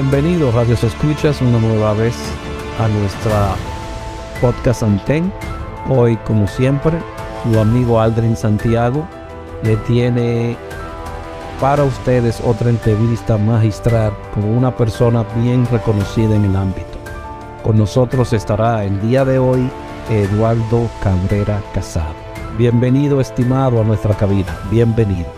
Bienvenidos, Radios Escuchas, una nueva vez a nuestra podcast Anten. Hoy, como siempre, su amigo Aldrin Santiago le tiene para ustedes otra entrevista magistral con una persona bien reconocida en el ámbito. Con nosotros estará el día de hoy Eduardo Cabrera Casado. Bienvenido, estimado, a nuestra cabina. Bienvenido.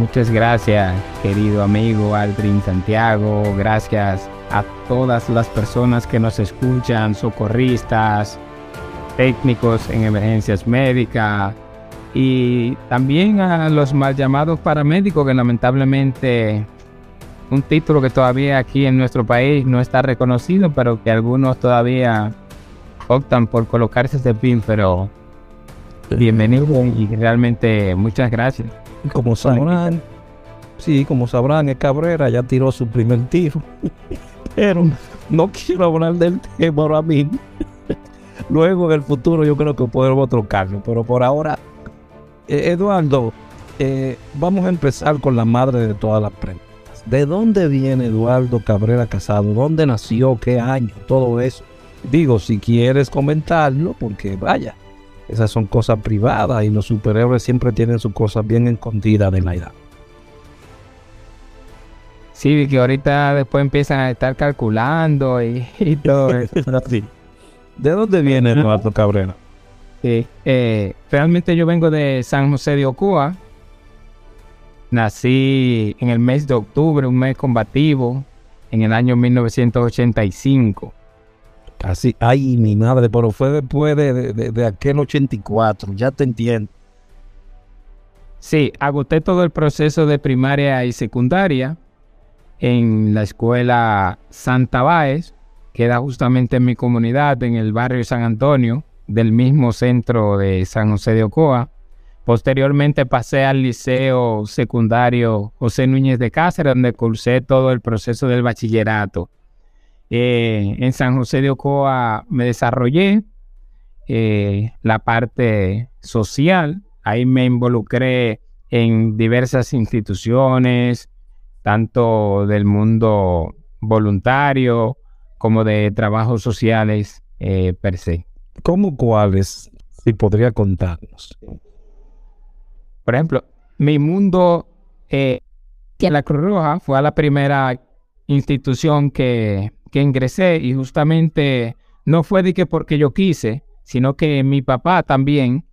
Muchas gracias, querido amigo Aldrin Santiago. Gracias a todas las personas que nos escuchan, socorristas, técnicos en emergencias médicas y también a los mal llamados paramédicos que lamentablemente un título que todavía aquí en nuestro país no está reconocido, pero que algunos todavía optan por colocarse ese pin, pero bienvenido y realmente muchas gracias. Como sabrán, sí, como sabrán, el Cabrera ya tiró su primer tiro. Pero no quiero hablar del tema ahora mismo. Luego en el futuro yo creo que podemos trocarlo. Pero por ahora, eh, Eduardo, eh, vamos a empezar con la madre de todas las preguntas. ¿De dónde viene Eduardo Cabrera Casado? ¿Dónde nació? ¿Qué año? Todo eso. Digo, si quieres comentarlo, porque vaya, esas son cosas privadas y los superhéroes siempre tienen sus cosas bien escondidas de la edad. Sí, que ahorita después empiezan a estar calculando y, todo eso. ¿De dónde viene Eduardo Cabrera? Sí, eh, realmente yo vengo de San José de Ocoa. Nací en el mes de octubre, un mes combativo, en el año 1985. Casi, ay, mi madre, pero fue después de, de, aquel 84, ya te entiendo. Sí, agoté todo el proceso de primaria y secundaria en la escuela Santa Báez, que era justamente en mi comunidad, en el barrio San Antonio, del mismo centro de San José de Ocoa. Posteriormente pasé al liceo secundario José Núñez de Cáceres, donde cursé todo el proceso del bachillerato. Eh, en San José de Ocoa me desarrollé eh, la parte social. Ahí me involucré en diversas instituciones, tanto del mundo voluntario como de trabajos sociales eh, per se. ¿Cómo cuáles? Si podría contarnos. Por ejemplo, mi mundo eh, la Cruz Roja fue la primera institución que, que ingresé y justamente no fue de que porque yo quise, sino que mi papá también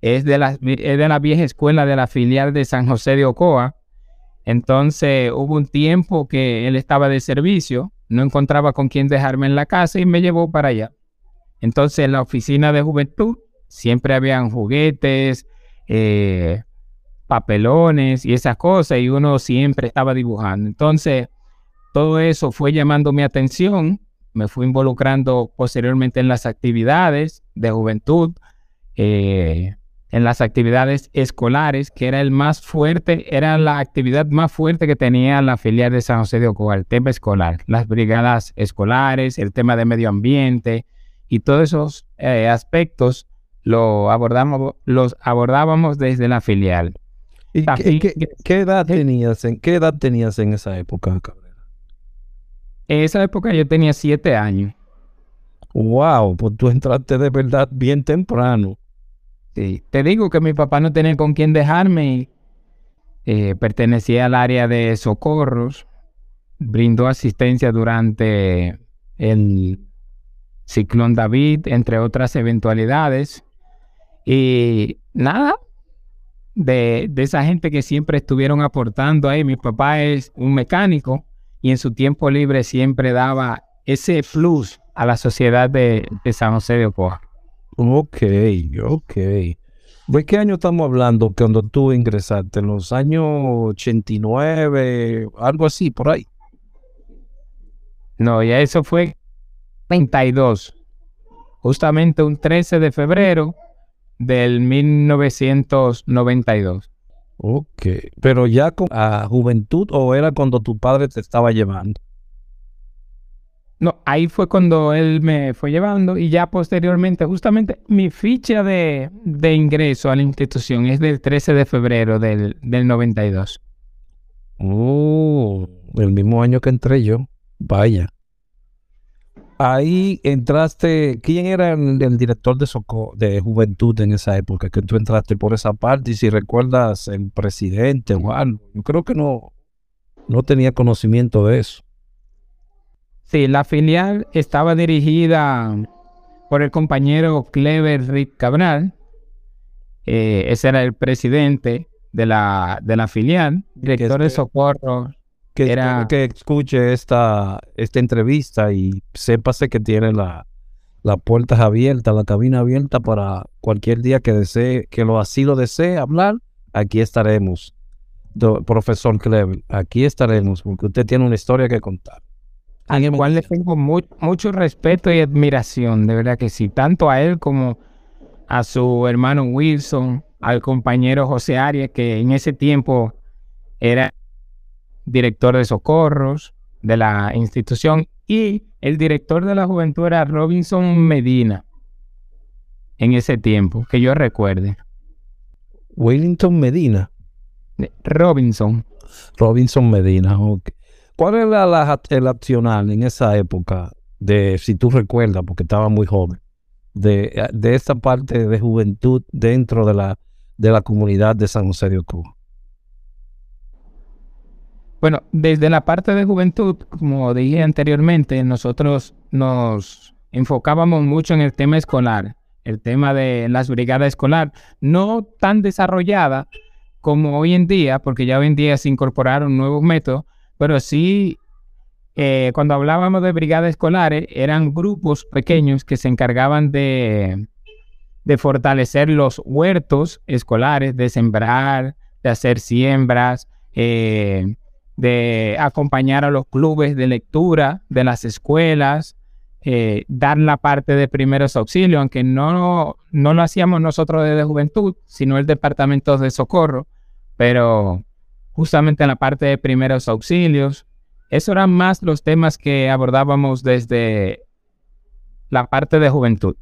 es de la, es de la vieja escuela de la filial de San José de Ocoa entonces hubo un tiempo que él estaba de servicio, no encontraba con quién dejarme en la casa y me llevó para allá. Entonces en la oficina de juventud siempre habían juguetes, eh, papelones y esas cosas y uno siempre estaba dibujando. Entonces todo eso fue llamando mi atención, me fui involucrando posteriormente en las actividades de juventud. Eh, en las actividades escolares, que era el más fuerte, era la actividad más fuerte que tenía la filial de San José de Ocoa, el tema escolar, las brigadas escolares, el tema de medio ambiente y todos esos eh, aspectos lo abordamos, los abordábamos desde la filial. ¿Y qué, edad tenías en, qué edad tenías en esa época, Cabrera? En esa época yo tenía siete años. Wow, pues tú entraste de verdad bien temprano. Te digo que mi papá no tenía con quién dejarme. Eh, pertenecía al área de socorros. Brindó asistencia durante el ciclón David, entre otras eventualidades. Y nada, de, de, esa gente que siempre estuvieron aportando ahí. Mi papá es un mecánico y en su tiempo libre siempre daba ese plus a la sociedad de, de San José de Ocoa. Ok, ok. ¿De qué año estamos hablando cuando tú ingresaste? ¿En los años 89, algo así, por ahí? No, ya eso fue 32. Justamente un 13 de febrero del 1992. Ok, pero ya con a juventud o era cuando tu padre te estaba llevando? No, ahí fue cuando él me fue llevando y ya posteriormente, justamente mi ficha de, ingreso a la institución es del 13 de febrero del, del 92. Oh, el mismo año que entré yo. Vaya. Ahí entraste, ¿quién era el, director de, de juventud en esa época? Que tú entraste por esa parte y si recuerdas el presidente o algo. Yo creo que no, no tenía conocimiento de eso. Sí, la filial estaba dirigida por el compañero Clever Rick Cabral. Eh, ese era el presidente de la, de la filial, director de socorro. Que, era... que escuche esta, esta entrevista y sépase que tiene la, las puertas abiertas, la cabina abierta para cualquier día que desee, que lo así lo desee hablar, aquí estaremos. profesor Clever, aquí estaremos, porque usted tiene una historia que contar al cual le tengo mucho respeto y admiración, de verdad que sí, tanto a él como a su hermano Wilson, al compañero José Arias, que en ese tiempo era director de socorros de la institución, y el director de la juventud era Robinson Medina, en ese tiempo, que yo recuerde. Wellington Medina. Robinson. Robinson Medina, ok. ¿Cuál era la, el accional en esa época de, si tú recuerdas, porque estaba muy joven, de, de esta parte de juventud dentro de la, de la comunidad de San José de Ocoa? Bueno, desde la parte de juventud, como dije anteriormente, nosotros nos enfocábamos mucho en el tema escolar, el tema de las brigadas escolar, no tan desarrollada como hoy en día, porque ya hoy en día se incorporaron nuevos métodos, pero sí, eh, cuando hablábamos de brigadas escolares, eran grupos pequeños que se encargaban de, de fortalecer los huertos escolares, de sembrar, de hacer siembras, eh, de acompañar a los clubes de lectura de las escuelas, eh, dar la parte de primeros auxilios, aunque no, no lo hacíamos nosotros desde juventud, sino el departamento de socorro, pero justamente en la parte de primeros auxilios, esos eran más los temas que abordábamos desde la parte de juventud.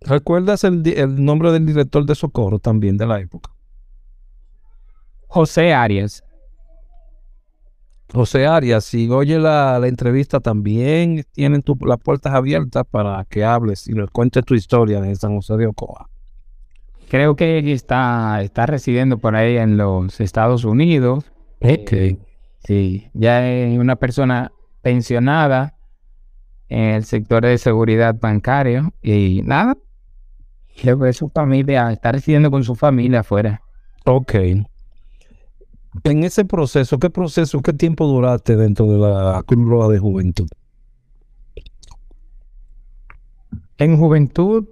¿Recuerdas el, el nombre del director de socorro también de la época? José Arias. José Arias, si oye la, entrevista también tienen las puertas abiertas para que hables y nos cuentes tu historia de San José de Ocoa. Creo que está, está residiendo por ahí en los Estados Unidos. Ok. sí, ya es una persona pensionada en el sector de seguridad bancario y nada, creo que su familia está residiendo con su familia afuera. Ok. En ese proceso, ¿qué proceso, qué tiempo duraste dentro de la Cruz de Juventud? En juventud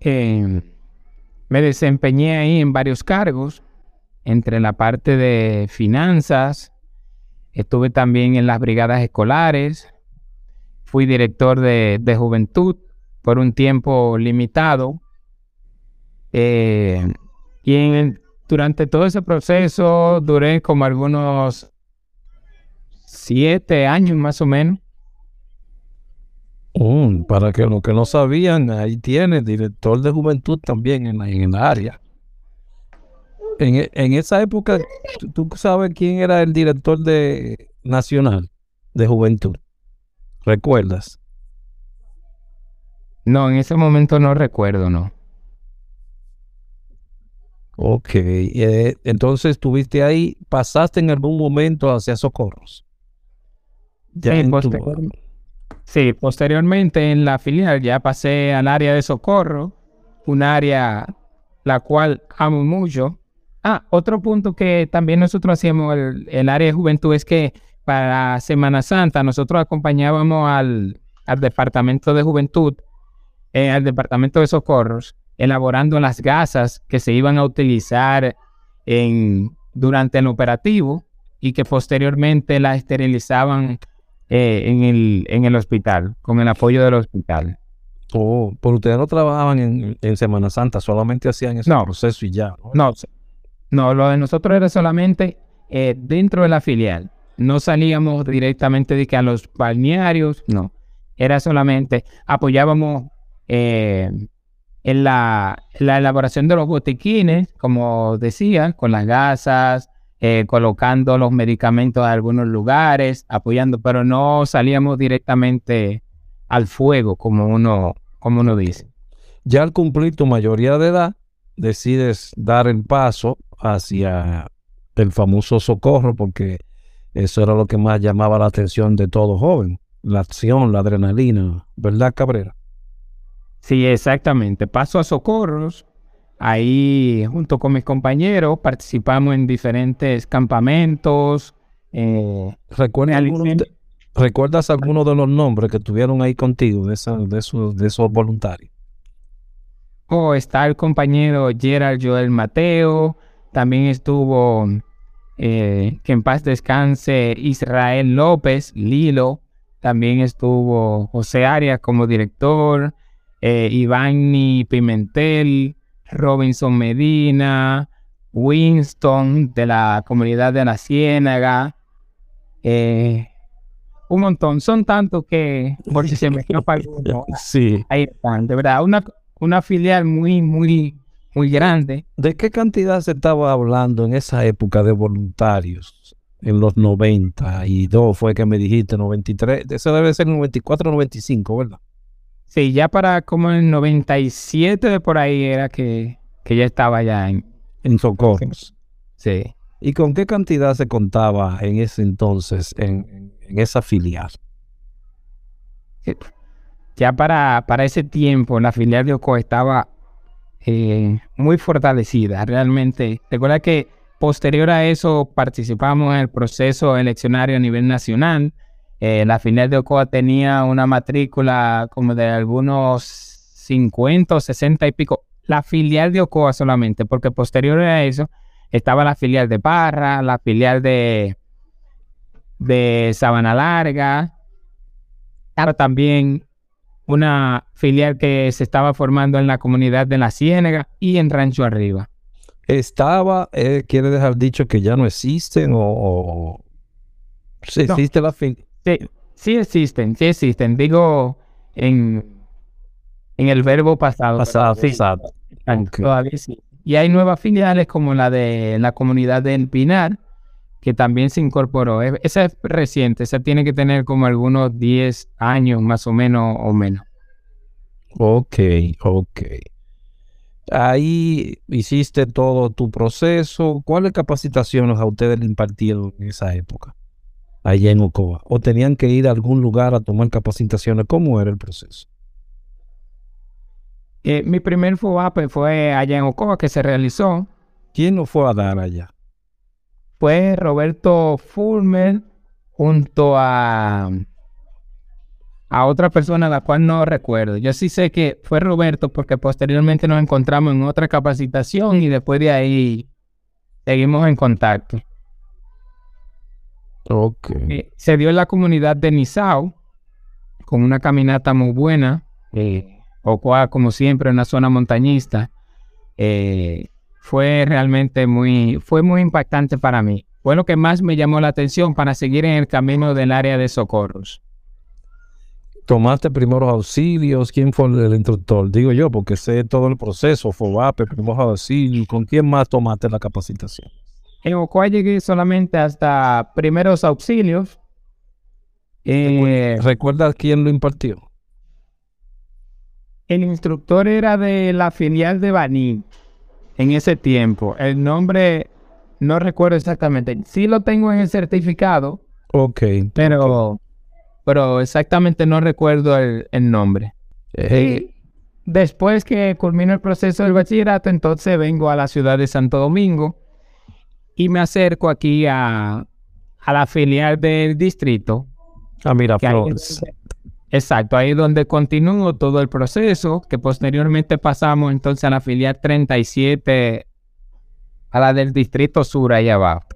eh, me desempeñé ahí en varios cargos, entre la parte de finanzas, estuve también en las brigadas escolares, fui director de, juventud por un tiempo limitado. Eh, y en, durante todo ese proceso duré como algunos siete años más o menos. Mm, para que los que no sabían, ahí tiene director de juventud también en, en el área. En, en esa época, ¿tú, sabes quién era el director de nacional de juventud? ¿Recuerdas? No, en ese momento no recuerdo, no. Ok, eh, entonces estuviste ahí, pasaste en algún momento hacia Socorros. sí, posteriormente en la filial ya pasé al área de Socorro, un área la cual amo mucho. Ah, otro punto que también nosotros hacíamos el, el área de juventud es que para Semana Santa nosotros acompañábamos al, al departamento de juventud, eh, al departamento de socorros, elaborando las gasas que se iban a utilizar en, durante el operativo y que posteriormente las esterilizaban eh, en, el, en el hospital, con el apoyo del hospital. Oh, pero ustedes no trabajaban en, Semana Santa, solamente hacían ese proceso y ya. ¿no? no, lo de nosotros era solamente eh, dentro de la filial. No salíamos directamente de que a los balnearios, no. Era solamente, apoyábamos eh, en la, elaboración de los botiquines, como decía, con las gasas, eh, colocando los medicamentos en algunos lugares, apoyando, pero no salíamos directamente al fuego, como uno, como uno dice. Ya al cumplir tu mayoría de edad, decides dar el paso hacia el famoso socorro, porque eso era lo que más llamaba la atención de todo joven, la acción, la adrenalina, ¿verdad, Cabrera? Sí, exactamente. Paso a Socorros. Ahí, junto con mis compañeros, participamos en diferentes campamentos. Eh, ¿Recuerdas, algunos de los nombres que tuvieron ahí contigo, de, de, esos, de esos voluntarios? Oh, está el compañero Gerald Joel Mateo. También estuvo, eh, que en paz descanse, Israel López, Lilo. También estuvo José Arias como director eh, Ivani Pimentel, Robinson Medina, Winston de la comunidad de la Ciénaga, eh, un montón, son tantos que por si se me escapa alguno. Sí. Ahí están, de verdad, una, una filial muy, muy, muy grande. ¿De qué cantidad se estaba hablando en esa época de voluntarios en los 92 fue que me dijiste, 93, eso debe ser 94, 95, ¿verdad? Sí, ya para como el 97 de por ahí era que, que ya estaba ya en, En Socorros. sí. ¿Y con qué cantidad se contaba en ese entonces en, en- en esa filial? Ya para, para ese tiempo la filial de Ocoa estaba eh, muy fortalecida. Realmente, recuerda que posterior a eso participamos en el proceso eleccionario a nivel nacional. Eh, la filial de Ocoa tenía una matrícula como de algunos 50 o 60 y pico. La filial de Ocoa solamente, porque posterior a eso estaba la filial de Parra, la filial de, de Sabana Larga, Claro, también una filial que se estaba formando en la comunidad de La Ciénaga y en Rancho Arriba. Estaba, eh, quiere dejar dicho que ya no existen o... o- No. existe la filial. Sí, sí existen, sí existen. Digo, en, en el verbo pasado. Pasado, sí, pasado. Todavía sí. Y hay nuevas filiales como la de la comunidad del Pinar, que también se incorporó. Es- Esa es reciente, esa tiene que tener como algunos 10 años más o menos o menos. Ok, ok. Ahí hiciste todo tu proceso. ¿Cuáles capacitaciones a ustedes le impartieron en esa época? Allá en Ocoa. ¿O tenían que ir a algún lugar a tomar capacitaciones? ¿Cómo era el proceso? Eh, mi primer FUAPE fue allá en Ocoa que se realizó. ¿Quién lo fue a dar allá? fue Roberto Fulmer junto a, a otra persona la cual no recuerdo. Yo sí sé que fue Roberto porque posteriormente nos encontramos en otra capacitación y después de ahí seguimos en contacto. Eh, se dio en la comunidad de Nizao con una caminata muy buena. Eh, Ocoa, como siempre, una zona montañista. Eh, fue realmente muy, fue muy impactante para mí. Fue lo que más me llamó la atención para seguir en el camino del área de socorros. ¿Tomaste primeros auxilios? ¿Quién fue el instructor? Digo yo, porque sé todo el proceso, FOBAPE, primeros auxilios. ¿Con quién más tomaste la capacitación? En Ocoa llegué solamente hasta primeros auxilios. Eh, ¿Recuerdas quién lo impartió? el instructor era de la filial de Baní en ese tiempo. El nombre no recuerdo exactamente. Sí lo tengo en el certificado, Ok. pero, pero exactamente no recuerdo el, el nombre. Eh, Y después que culmino el proceso del bachillerato, entonces vengo a la ciudad de Santo Domingo y me acerco aquí a, a la filial del distrito. ah, mira, que ahí Flores. es donde- exacto, ahí es donde continúo todo el proceso, que posteriormente pasamos entonces a la filial 37, a la del distrito sur, ahí abajo.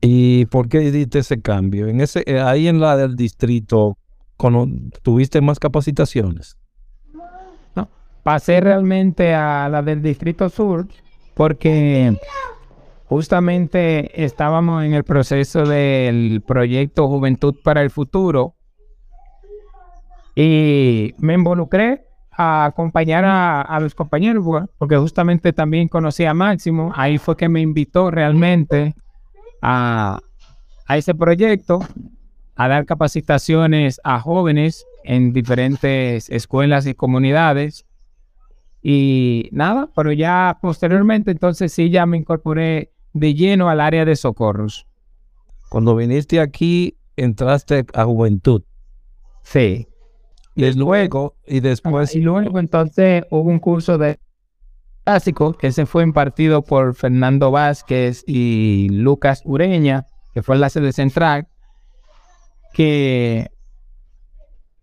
¿Y por qué diste ese cambio? En ese, eh, ahí en la del distrito, ¿tuviste más capacitaciones? pasé realmente a la del Distrito Sur porque justamente estábamos en el proceso del proyecto Juventud para el Futuro y me involucré a acompañar a, los compañeros porque- porque justamente también conocí a Máximo. Ahí fue que me invitó realmente a, a ese proyecto a dar capacitaciones a jóvenes en diferentes escuelas y comunidades. Y nada, pero ya posteriormente entonces sí ya me incorporé de lleno al área de socorros. Cuando viniste aquí, entraste a Juventud. Sí. Y luego, y después, y luego entonces hubo un curso de básico que se fue impartido por Fernando Vázquez y Lucas Ureña, que fue la sede central, que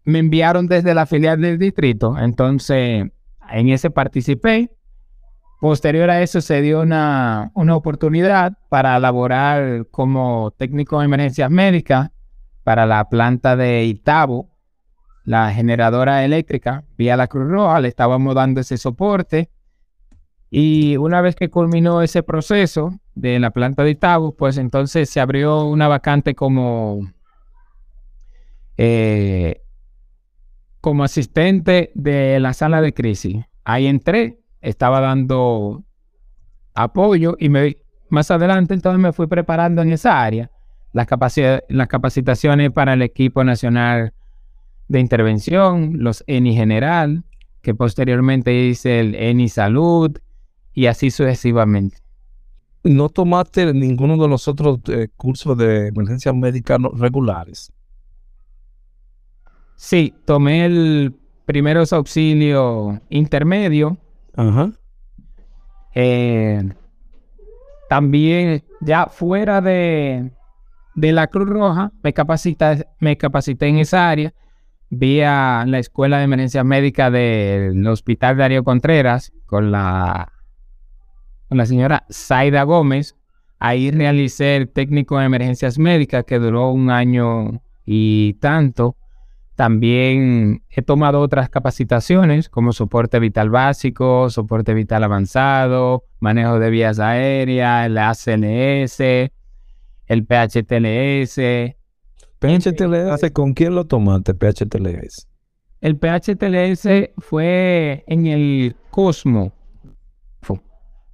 me enviaron desde la filial del distrito. Entonces, en ese participé. Posterior a eso se dio una, una oportunidad para laborar como técnico de emergencias médicas para la planta de Itabo, la generadora eléctrica, vía la Cruz Roja, le estábamos dando ese soporte. Y una vez que culminó ese proceso de la planta de Itabo, pues entonces se abrió una vacante como, eh, como asistente de la sala de crisis. Ahí entré, estaba dando apoyo y me, más adelante entonces me fui preparando en esa área. Las, las capacitaciones para el equipo nacional de intervención, los ENI general, que posteriormente hice el ENI salud y así sucesivamente. ¿No tomaste ninguno de los otros eh, cursos de emergencia médica regulares? Sí, tomé el primeros auxilio intermedio. Ajá. Eh, también ya fuera de, de la Cruz Roja, me capacité, me capacité en esa área vía la Escuela de Emergencia Médica del Hospital Darío Contreras con la, con la señora Zaida Gómez. Ahí realicé el técnico de emergencias médicas que duró un año y tanto. También he tomado otras capacitaciones como soporte vital básico, soporte vital avanzado, manejo de vías aéreas, el ACLS, el PHTLS. ¿PHTLS con quién lo tomaste, PHTLS? El PHTLS fue en el Cosmo.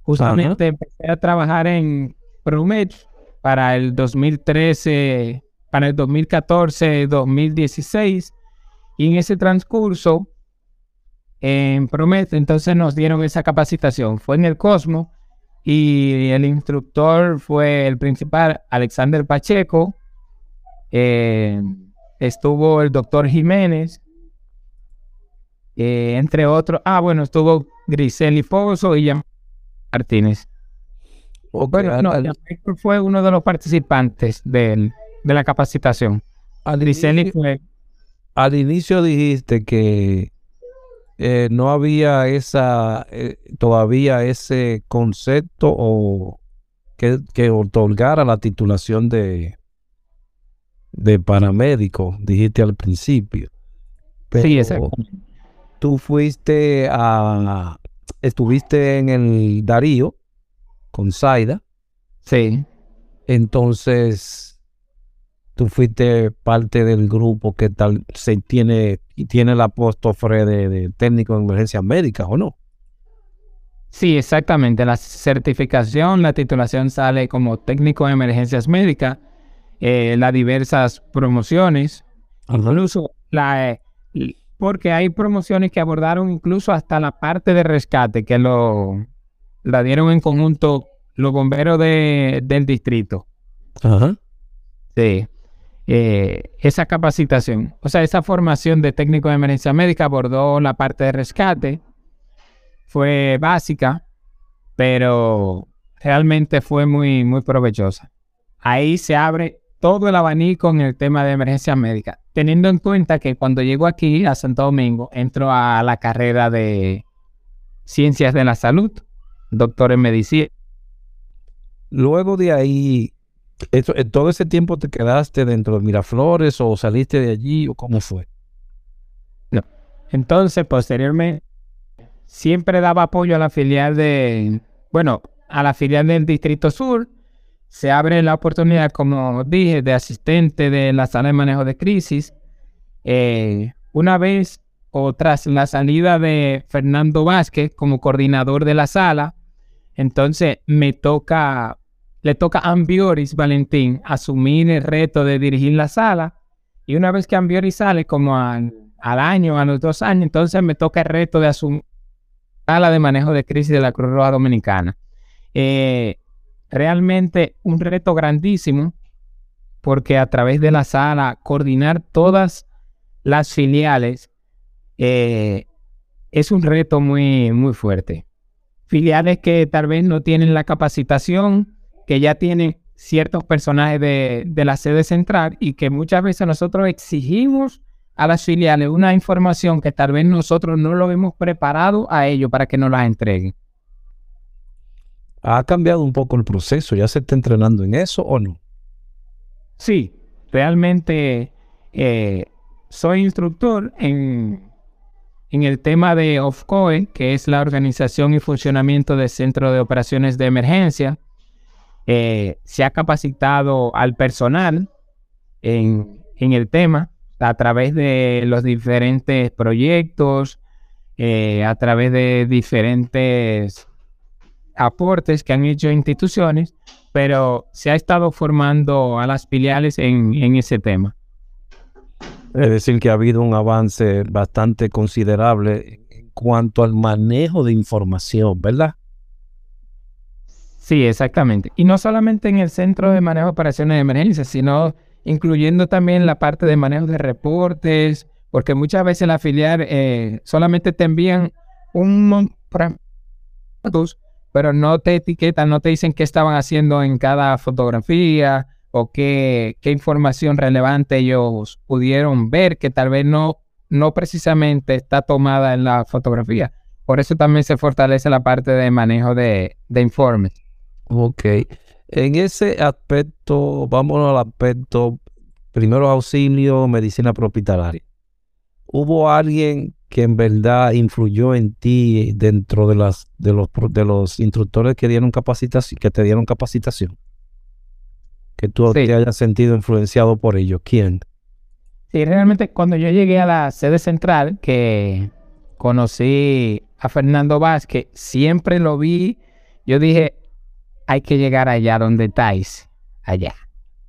Justamente empecé a trabajar en Promet para el 2013 para el 2014-2016 y en ese transcurso en Promet entonces nos dieron esa capacitación. Fue en el Cosmo y el instructor fue el principal Alexander Pacheco. Eh, estuvo el doctor Jiménez, eh, entre otros. Ah, bueno, estuvo Griseli Pozo y Martínez. bueno, no, fue uno de los participantes del, de la capacitación. Al inicio, al inicio dijiste que eh, no había esa eh, todavía ese concepto o que, que, otorgara la titulación de de paramédico, dijiste al principio. sí, exacto. Tú fuiste a estuviste en el Darío con Zaida. Sí. Entonces, tú fuiste parte del grupo que tal se tiene y tiene la apóstrofe de, de técnico en emergencias médicas o no. Sí, exactamente. La certificación, la titulación sale como técnico en emergencias médicas, eh, las diversas promociones, incluso la, eh, porque hay promociones que abordaron incluso hasta la parte de rescate, que lo la dieron en conjunto los bomberos de, del distrito. Ajá. Sí. Eh, esa capacitación, o sea, esa formación de técnico de emergencia médica abordó la parte de rescate, fue básica, pero realmente fue muy, muy provechosa. Ahí se abre todo el abanico en el tema de emergencia médica, teniendo en cuenta que cuando llego aquí a Santo Domingo, entro a la carrera de Ciencias de la Salud, doctor en medicina. Luego de ahí, eso, eh, ¿Todo ese tiempo te quedaste dentro de Miraflores o saliste de allí o cómo fue? No. Entonces, posteriormente, siempre daba apoyo a la filial de, bueno, a la filial del Distrito Sur. Se abre la oportunidad, como dije, de asistente de la sala de manejo de crisis. Eh, una vez o tras la salida de Fernando Vázquez como coordinador de la sala, entonces me toca le toca a Ambioris Valentín asumir el reto de dirigir la sala. Y una vez que Ambioris sale, como al, año, a los dos años, entonces me toca el reto de asumir la sala de manejo de crisis de la Cruz Roja Dominicana. Eh, realmente un reto grandísimo, porque a través de la sala coordinar todas las filiales eh, es un reto muy, muy fuerte. Filiales que tal vez no tienen la capacitación que ya tiene ciertos personajes de, la sede central y que muchas veces nosotros exigimos a las filiales una información que tal vez nosotros no lo hemos preparado a ellos para que nos la entreguen. ¿Ha cambiado un poco el proceso? ¿Ya se está entrenando en eso o no? Sí, realmente eh, soy instructor en, en el tema de OFCOE, que es la organización y funcionamiento del Centro de Operaciones de Emergencia, eh, se ha capacitado al personal en, el tema a través de los diferentes proyectos, eh, a través de diferentes aportes que han hecho instituciones, pero se ha estado formando a las filiales en, en ese tema. Es decir, que ha habido un avance bastante considerable en cuanto al manejo de información, ¿verdad? Sí, exactamente. Y no solamente en el centro de manejo de operaciones de emergencia, sino incluyendo también la parte de manejo de reportes, porque muchas veces la filial eh, solamente te envían un fotos, pero no te etiquetan, no te dicen qué estaban haciendo en cada fotografía o qué, qué información relevante ellos pudieron ver que tal vez no, no precisamente está tomada en la fotografía. Por eso también se fortalece la parte de manejo de, de informes. Ok. En ese aspecto, vámonos al aspecto primero auxilio, medicina hospitalaria. ¿Hubo alguien que en verdad influyó en ti dentro de las de los de los instructores que dieron capacitación, que te dieron capacitación? Que tú te hayas sentido influenciado por ellos. ¿Quién? Sí, realmente cuando yo llegué a la sede central, que conocí a Fernando Vázquez, siempre lo vi, yo dije, hay que llegar allá donde estáis, allá,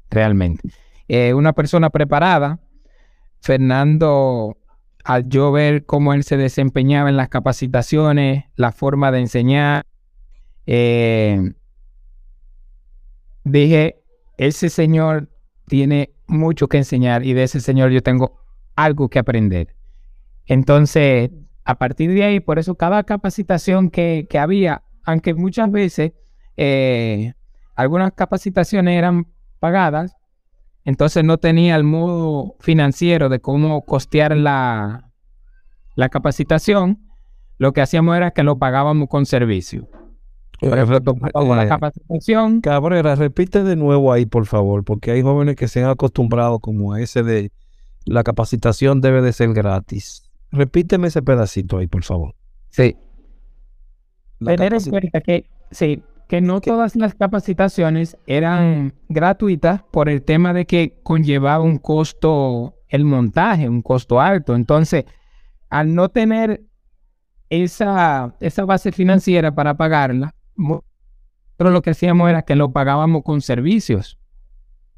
realmente. Eh, una persona preparada, Fernando al yo ver cómo él se desempeñaba en las capacitaciones, la forma de enseñar, eh, dije, ese señor tiene mucho que enseñar y de ese señor yo tengo algo que aprender. Entonces, a partir de ahí, por eso cada capacitación que, había, aunque muchas veces eh, algunas capacitaciones eran pagadas, entonces no tenía el modo financiero de cómo costear la, la capacitación. Lo que hacíamos era que lo pagábamos con servicio. Por ejemplo, la Eh, capacitación. Cabrera, repite de nuevo ahí, por favor, porque hay jóvenes que se han acostumbrado como a ese de la capacitación debe de ser gratis. Repíteme ese pedacito ahí, por favor. Sí. La Tener en cuenta que, sí, que no todas las capacitaciones eran gratuitas por el tema de que conllevaba un costo el montaje, un costo alto. Entonces, al no tener esa, esa base financiera para pagarla, nosotros lo que hacíamos era que lo pagábamos con servicios.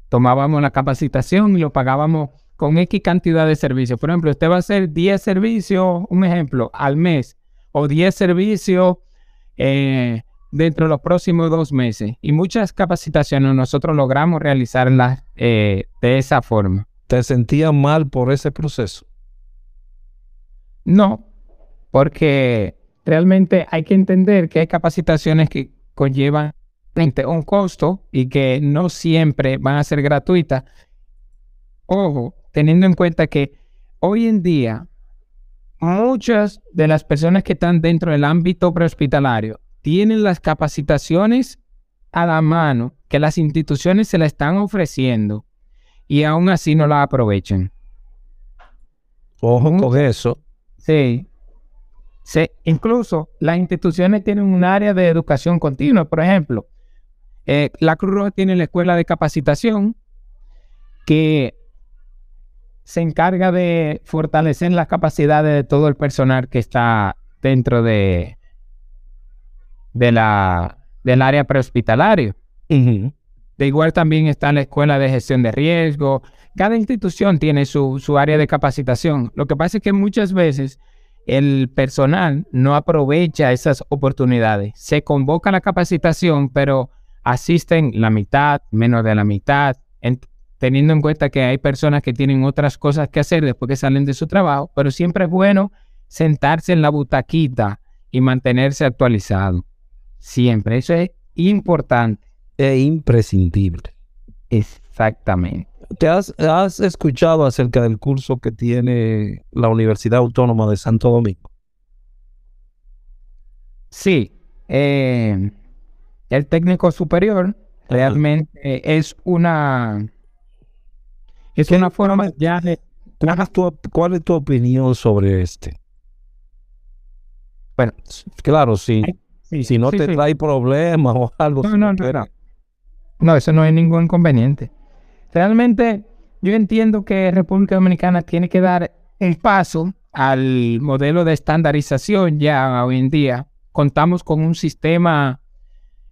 Tomábamos la capacitación y lo pagábamos con X cantidad de servicios. Por ejemplo, usted va a hacer 10 servicios, un ejemplo, al mes, o 10 servicios eh, dentro de los próximos dos meses. Y muchas capacitaciones nosotros logramos realizarlas eh, de esa forma. ¿Te sentías mal por ese proceso? No, porque realmente hay que entender que hay capacitaciones que conllevan un costo y que no siempre van a ser gratuitas. Ojo, teniendo en cuenta que hoy en día muchas de las personas que están dentro del ámbito prehospitalario tienen las capacitaciones a la mano que las instituciones se la están ofreciendo y aún así no la aprovechan. Ojo con eso. Sí. Sí, incluso las instituciones tienen un área de educación continua. Por ejemplo, eh, la Cruz Roja tiene la escuela de capacitación que se encarga de fortalecer las capacidades de todo el personal que está dentro de, de la, del área prehospitalario. De igual también está la escuela de gestión de riesgo. Cada institución tiene su, su área de capacitación. Lo que pasa es que muchas veces el personal no aprovecha esas oportunidades. Se convoca la capacitación, pero asisten la mitad, menos de la mitad, en- teniendo en cuenta que hay personas que tienen otras cosas que hacer después que salen de su trabajo, pero siempre es bueno sentarse en la butaquita y mantenerse actualizado. Siempre, eso es importante. Es imprescindible. Exactamente. ¿Te has, has escuchado acerca del curso que tiene la Universidad Autónoma de Santo Domingo? Sí, eh, el técnico superior realmente es una es ¿Qué- una forma ya de ¿Cuál es tu, cuál es tu opinión sobre este? bueno Claro, sí. Sí, si no sí, te sí. trae problemas o algo. No, si no, no, no. No, eso no es ningún inconveniente. Realmente yo entiendo que República Dominicana tiene que dar un paso al modelo de estandarización ya hoy en día. Contamos con un sistema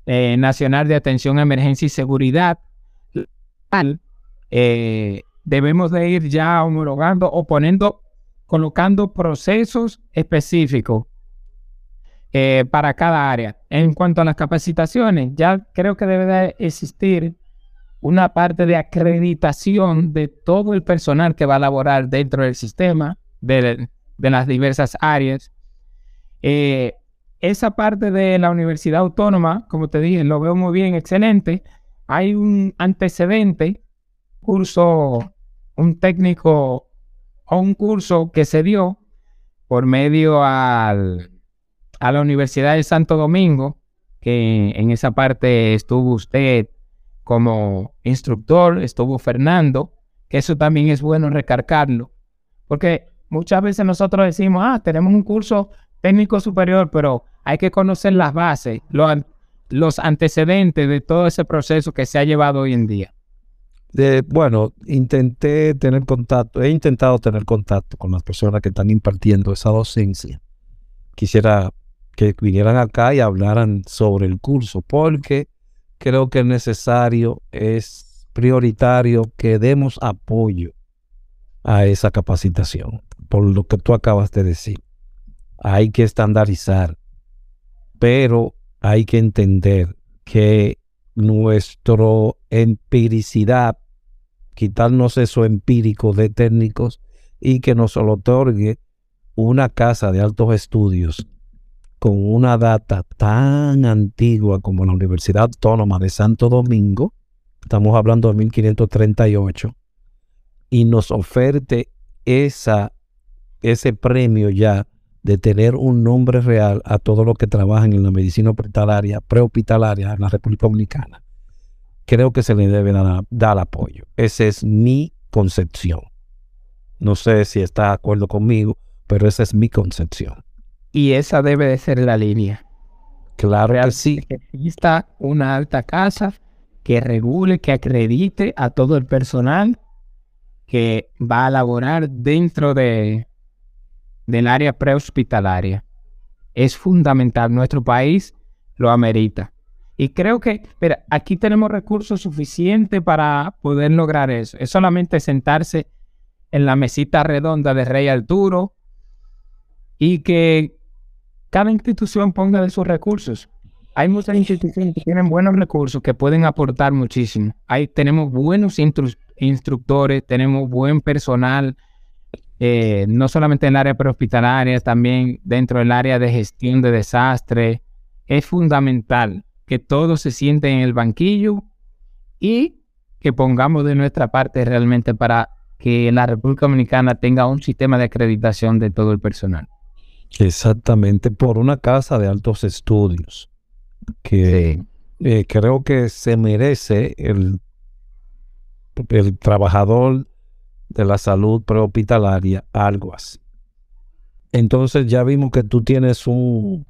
eh, Nacional de Atención a Emergencia y Seguridad, eh, debemos de ir ya homologando o poniendo, colocando procesos específicos eh, para cada área. En cuanto a las capacitaciones, ya creo que debe de existir una parte de acreditación de todo el personal que va a laborar dentro del sistema, de, las diversas áreas. Eh, esa parte de la Universidad Autónoma, como te dije, lo veo muy bien, excelente. Hay un antecedente, curso, un técnico o un curso que se dio por medio al a la Universidad de Santo Domingo, que en esa parte estuvo usted como instructor, estuvo Fernando, que eso también es bueno recargarlo, porque muchas veces nosotros decimos, ah, tenemos un curso técnico superior, pero hay que conocer las bases, los antecedentes de todo ese proceso que se ha llevado hoy en día. Bueno, intenté tener contacto, he intentado tener contacto con las personas que están impartiendo esa docencia. Quisiera que vinieran acá y hablaran sobre el curso, porque creo que es necesario, es prioritario que demos apoyo a esa capacitación, por lo que tú acabas de decir. Hay que estandarizar, pero hay que entender que nuestro empiricidad, quitarnos eso empírico de técnicos y que nos lo otorgue una casa de altos estudios con una data tan antigua como la Universidad Autónoma de Santo Domingo, estamos hablando de 1538, y nos oferte esa, ese premio ya de tener un nombre real a todos los que trabajan en la medicina hospitalaria, prehospitalaria en la República Dominicana, creo que se le debe dar, dar apoyo. Esa es mi concepción. No sé si está de acuerdo conmigo, pero esa es mi concepción. Y esa debe de ser la línea. Claro que sí. Que exista una alta casa que regule, que acredite a todo el personal que va a laborar dentro de, del área prehospitalaria. Es fundamental. Nuestro país lo amerita. Y creo que, pero aquí tenemos recursos suficientes para poder lograr eso. Es solamente sentarse en la mesita redonda de Rey Arturo y que cada institución ponga de sus recursos. Hay muchas instituciones que tienen buenos recursos que pueden aportar muchísimo. Ahí tenemos buenos instructores, tenemos buen personal, eh, no solamente en el área prehospitalaria, también dentro del área de gestión de desastre. Es fundamental que todos se sienten en el banquillo y que pongamos de nuestra parte realmente para que la República Dominicana tenga un sistema de acreditación de todo el personal. Exactamente, por una casa de altos estudios que eh, creo que se merece el, el trabajador de la salud prehospitalaria algo así. Entonces ya vimos que tú tienes un,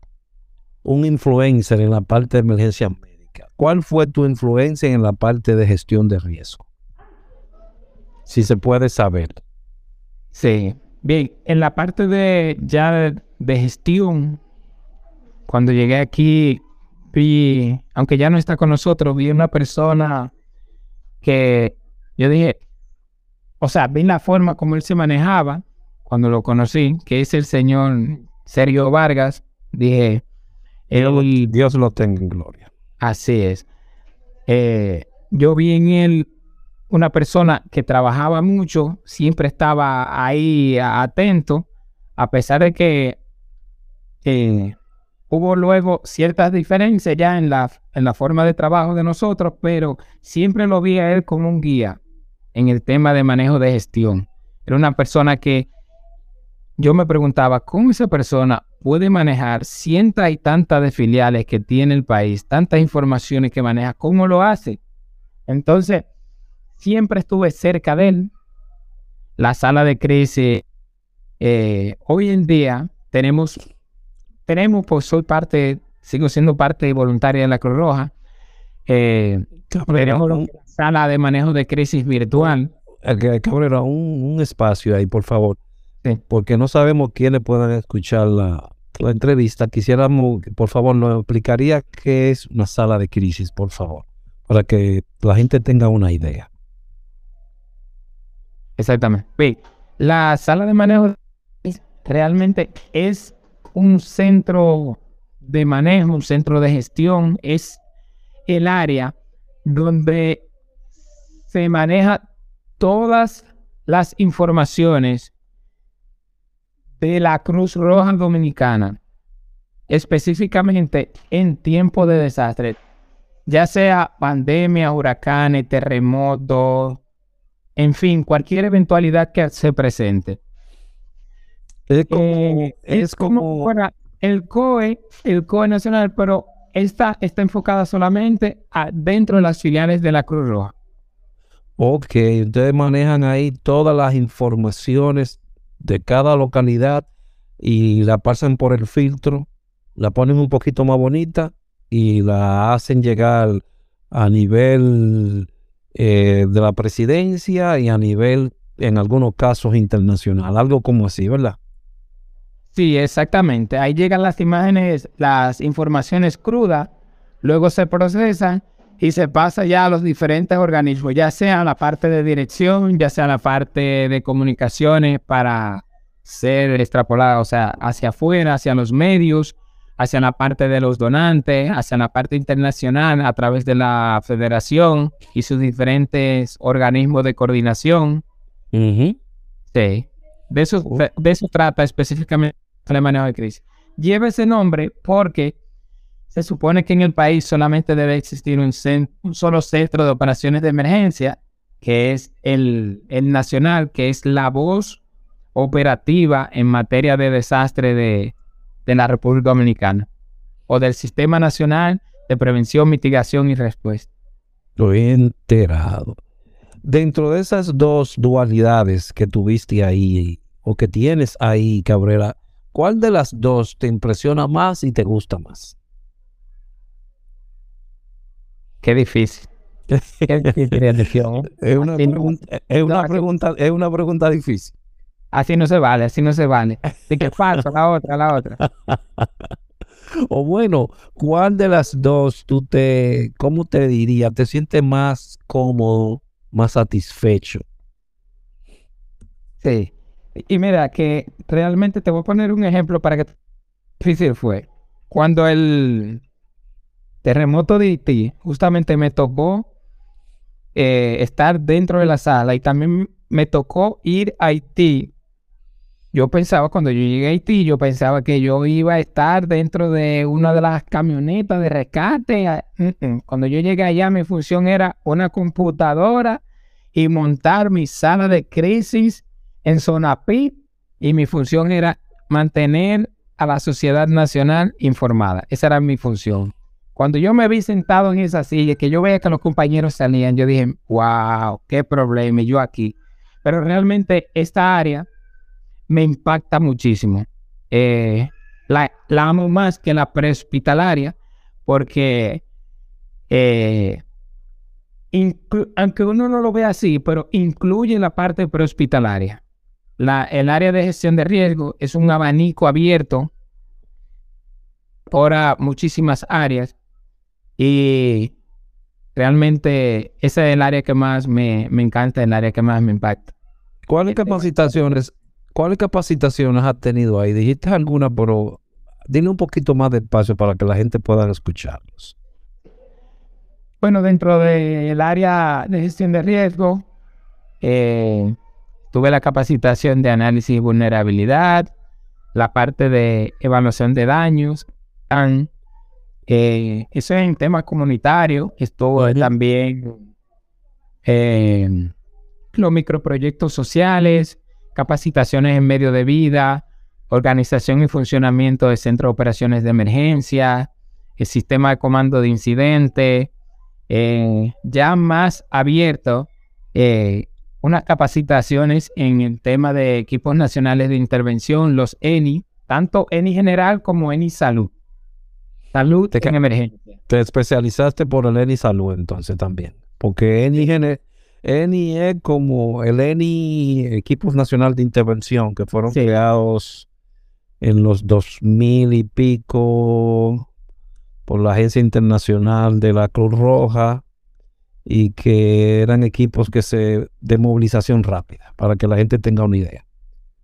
un influencer en la parte de emergencia médica. ¿Cuál fue tu influencia en la parte de gestión de riesgo? Si se puede saber. Sí, bien, en la parte de ya de gestión, cuando llegué aquí, vi, aunque ya no está con nosotros, vi una persona que yo dije, o sea, vi la forma como él se manejaba cuando lo conocí, que es el señor Sergio Vargas. Dije, él, Dios lo tenga en gloria. Así es. Eh, yo vi en él una persona que trabajaba mucho, siempre estaba ahí atento, a pesar de que eh, hubo luego ciertas diferencias ya en la, en la forma de trabajo de nosotros, pero siempre lo vi a él como un guía en el tema de manejo de gestión. Era una persona que yo me preguntaba, ¿cómo esa persona puede manejar cientos y tantas filiales que tiene el país, tantas informaciones que maneja? ¿Cómo lo hace? Entonces, siempre estuve cerca de él. La sala de crisis, eh, hoy en día tenemos tenemos, pues soy parte, sigo siendo parte voluntaria de la Cruz Roja. Eh, tenemos una sala de manejo de crisis virtual. Cabrera, un, un espacio ahí, por favor. Porque no sabemos quiénes puedan escuchar la, la entrevista, quisiéramos, por favor, nos explicaría qué es una sala de crisis, por favor, para que la gente tenga una idea. Exactamente. La sala de manejo realmente es un centro de manejo, un centro de gestión, es el área donde se maneja todas las informaciones de la Cruz Roja Dominicana, específicamente en tiempo de desastre, ya sea pandemia, huracanes, terremotos, en fin, cualquier eventualidad que se presente. Es como, eh, el COE, el COE nacional, pero esta está enfocada solamente dentro de las filiales de la Cruz Roja. Ok, ustedes manejan ahí todas las informaciones de cada localidad y la pasan por el filtro, la ponen un poquito más bonita y la hacen llegar a nivel eh, de la presidencia y a nivel, en algunos casos, internacional, algo como así, ¿verdad? Sí, exactamente. Ahí llegan las imágenes, las informaciones crudas, luego se procesan y se pasa ya a los diferentes organismos, ya sea la parte de dirección, ya sea la parte de comunicaciones para ser extrapolada, o sea, hacia afuera, hacia los medios, hacia la parte de los donantes, hacia la parte internacional a través de la federación y sus diferentes organismos de coordinación. Sí. De eso, de, eso trata específicamente el manejo de crisis. Lleva ese nombre porque se supone que en el país solamente debe existir un, un solo centro de operaciones de emergencia, que es el, el nacional, que es la voz operativa en materia de desastre de, de la República Dominicana o del Sistema Nacional de Prevención, Mitigación y Respuesta. Estoy enterado. Dentro de esas dos dualidades que tuviste ahí o que tienes ahí, Cabrera, ¿cuál de las dos te impresiona más y te gusta más? Qué difícil. Qué difícil es, una pregunta, es, una pregunta, es una pregunta difícil. Así no se vale, así no se vale. De que falso, la otra, la otra. o bueno, ¿cuál de las dos tú te, cómo te diría, te sientes más cómodo, más satisfecho? Sí. Y mira, que realmente te voy a poner un ejemplo para que difícil fue. Cuando el terremoto de Haití, justamente me tocó eh, estar dentro de la sala y también me tocó ir a Haití yo pensaba, cuando yo llegué a Haití, yo pensaba que yo iba a estar dentro de una de las camionetas de rescate. Ah, cuando yo llegué allá, mi función era una computadora y montar mi sala de crisis en zona PIB. Y mi función era mantener a la sociedad nacional informada. Esa era mi función. Cuando yo me vi sentado en esa silla, que yo veía que los compañeros salían, yo dije, wow, qué problema, yo aquí. Pero realmente esta área me impacta muchísimo. Eh, la, amo más que la prehospitalaria porque eh, aunque uno no lo vea así, pero incluye la parte prehospitalaria. La, el área de gestión de riesgo es un abanico abierto para muchísimas áreas y realmente ese es el área que más me, me encanta, el área que más me impacta. ¿Cuáles capacitaciones ¿Cuáles capacitaciones has tenido ahí? Dijiste alguna, pero dile un poquito más de espacio para que la gente pueda escucharlos. Bueno, dentro del área de gestión de riesgo, eh, tuve la capacitación de análisis y vulnerabilidad, la parte de evaluación de daños, eh, eso es en temas comunitarios, estuvo también eh, los microproyectos sociales, capacitaciones en medio de vida, organización y funcionamiento de centro de operaciones de emergencia, el sistema de comando de incidente, eh, ya más abierto, eh, unas capacitaciones en el tema de equipos nacionales de intervención, los ENI, tanto ENI general como ENI salud. Salud en emergencia. Te especializaste por el ENI salud entonces también, porque ENI ENI es como el ENI, Equipos Nacional de Intervención, que fueron creados en los dos mil y pico por la Agencia Internacional de la Cruz Roja y que eran equipos que se de movilización rápida, para que la gente tenga una idea.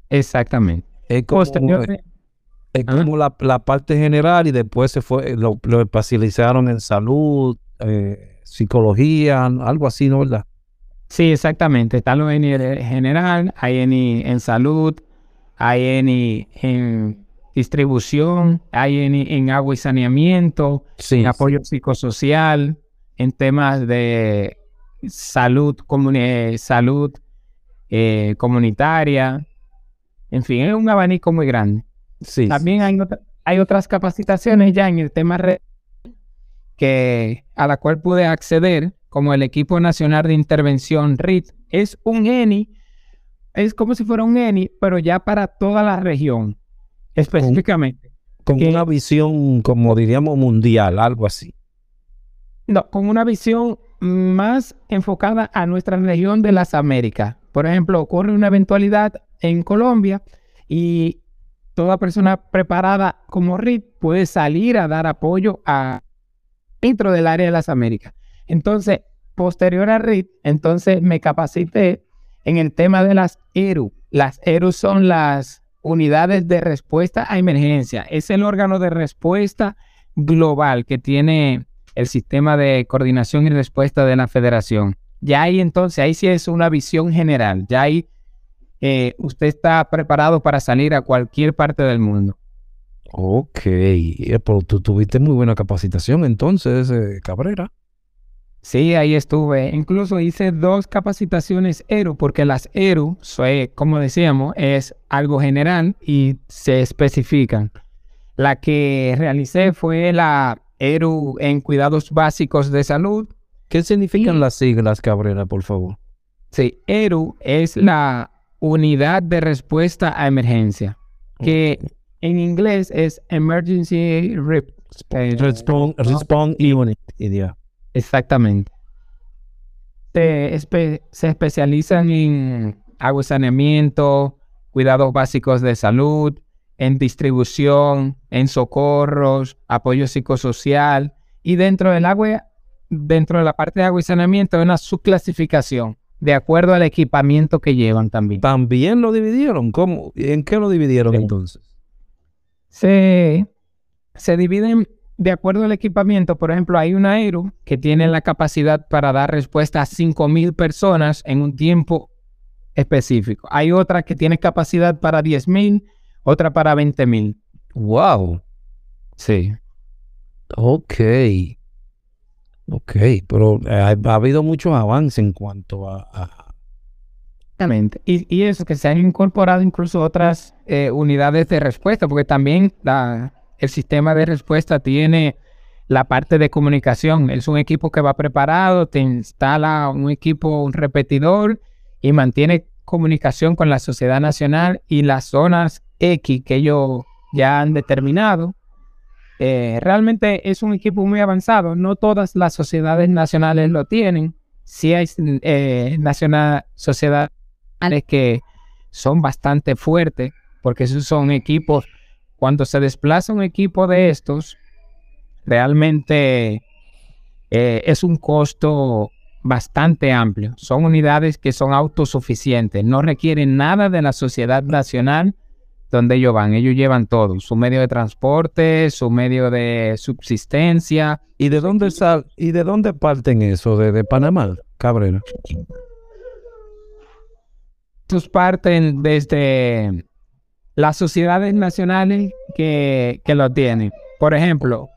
Exactamente. Es como, es como la, la, parte general y después se fue, lo, lo especializaron en salud, eh, psicología, algo así, ¿no? ¿Verdad? Sí, exactamente. Está lo en general, hay en, en salud, hay en, en distribución, hay en, en agua y saneamiento, en apoyo psicosocial, en temas de salud, salud eh, comunitaria. En fin, es un abanico muy grande. Sí, También hay, hay otras capacitaciones ya en el tema que a la cual pude acceder, como el Equipo Nacional de Intervención RIT. Es un ENI, es como si fuera un ENI, pero ya para toda la región, específicamente. Con, una visión, como diríamos, mundial, algo así. No, con una visión más enfocada a nuestra región de las Américas. Por ejemplo, ocurre una eventualidad en Colombia y toda persona preparada como RIT puede salir a dar apoyo a dentro del área de las Américas. Entonces, posterior a RIT, entonces me capacité en el tema de las ERU. Las ERU son las unidades de respuesta a emergencia. Es el órgano de respuesta global que tiene el sistema de coordinación y respuesta de la federación. Ya ahí entonces, ahí sí es una visión general. Ya ahí eh, usted está preparado para salir a cualquier parte del mundo. Ok, eh, pero tú tuviste muy buena capacitación entonces, eh, Cabrera. Sí, ahí estuve. Incluso hice dos capacitaciones ERU, porque las ERU, como decíamos, es algo general y se especifican. La que realicé fue la ERU en cuidados básicos de salud. ¿Qué significan las siglas, Cabrera, por favor? Sí, ERU es la unidad de respuesta a emergencia, que en inglés es Emergency Response, Unit. Exactamente. Se, se, especializan en agua y saneamiento, cuidados básicos de salud, en distribución, en socorros, apoyo psicosocial y dentro del agua, dentro de la parte de agua y saneamiento hay una subclasificación de acuerdo al equipamiento que llevan también. ¿También lo dividieron? ¿Cómo? ¿En qué lo dividieron entonces? Se, se dividen de acuerdo al equipamiento. Por ejemplo, hay una Aero que tiene la capacidad para dar respuesta a 5.000 personas en un tiempo específico. Hay otra que tiene capacidad para 10.000, otra para 20.000. ¡Wow! Sí. Ok. Ok, pero eh, ha, habido muchos avances en cuanto a... Exactamente. Y, eso, que se han incorporado incluso otras eh, unidades de respuesta, porque también el sistema de respuesta tiene la parte de comunicación. Es un equipo que va preparado, te instala un equipo, un repetidor y mantiene comunicación con la sociedad nacional y las zonas X que ellos ya han determinado eh, realmente es un equipo muy avanzado. No todas las sociedades nacionales lo tienen. Sí hay eh, sociedades que son bastante fuertes, porque esos son equipos. Cuando se desplaza un equipo de estos, realmente eh, es un costo bastante amplio. Son unidades que son autosuficientes, no requieren nada de la sociedad nacional donde ellos van. Ellos llevan todo, su medio de transporte, su medio de subsistencia. ¿Y de dónde sal y de dónde parten eso? ¿De, Panamá, Cabrera? Sus parten desde las sociedades nacionales que, que lo tienen. Por ejemplo,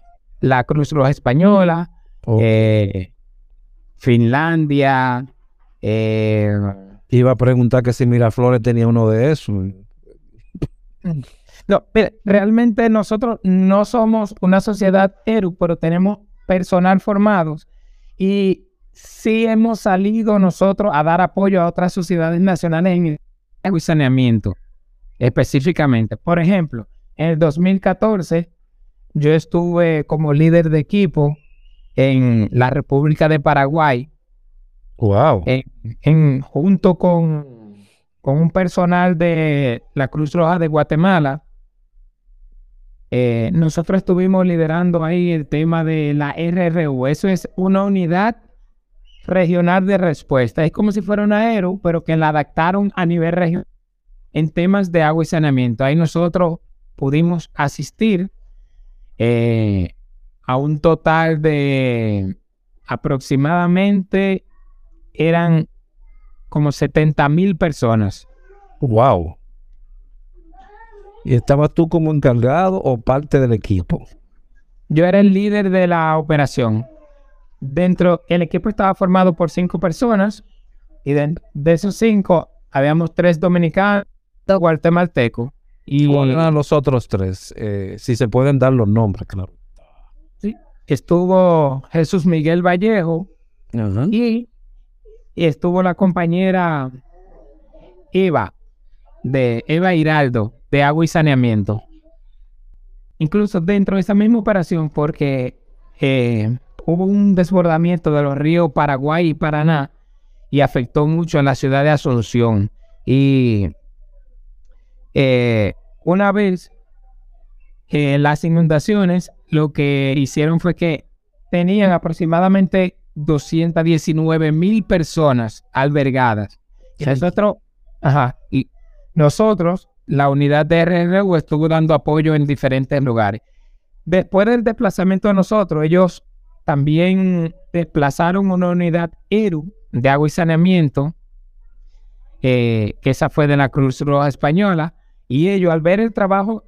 la Cruz Roja Española, eh, Finlandia. Eh, Iba a preguntar que si Miraflores tenía uno de esos. No, realmente nosotros no somos una sociedad ERU, pero tenemos personal formados y sí hemos salido nosotros a dar apoyo a otras sociedades nacionales en el saneamiento, específicamente. Por ejemplo, en el 2014 yo estuve como líder de equipo en la República de Paraguay. Wow. en, junto con con un personal de la Cruz Roja de Guatemala eh, nosotros estuvimos liderando ahí el tema de la RRU. Eso es una unidad regional de respuesta. Es como si fuera una ERU, pero que la adaptaron a nivel regional en temas de agua y saneamiento. Ahí nosotros pudimos asistir eh, a un total de aproximadamente eran como 70 mil personas. Wow. ¿Y estabas tú como encargado o parte del equipo? Yo era el líder de la operación. Dentro, el equipo estaba formado por cinco personas y de, esos cinco habíamos tres dominicanos, guatemaltecos. Y eran los otros tres? Eh, si se pueden dar los nombres, claro. Sí. Estuvo Jesús Miguel Vallejo y, y estuvo la compañera Eva, de Eva Hiraldo, de agua y saneamiento. Incluso dentro de esa misma operación, porque eh, hubo un desbordamiento de los ríos Paraguay y Paraná y afectó mucho a la ciudad de Asunción. Y eh, una vez eh, las inundaciones lo que hicieron fue que tenían aproximadamente 219 mil personas albergadas. Y nosotros, ajá, y nosotros, la unidad de RRU estuvo dando apoyo en diferentes lugares. Después del desplazamiento de nosotros, ellos también desplazaron una unidad ERU de agua y saneamiento, eh, que esa fue de la Cruz Roja Española, y ellos al ver el trabajo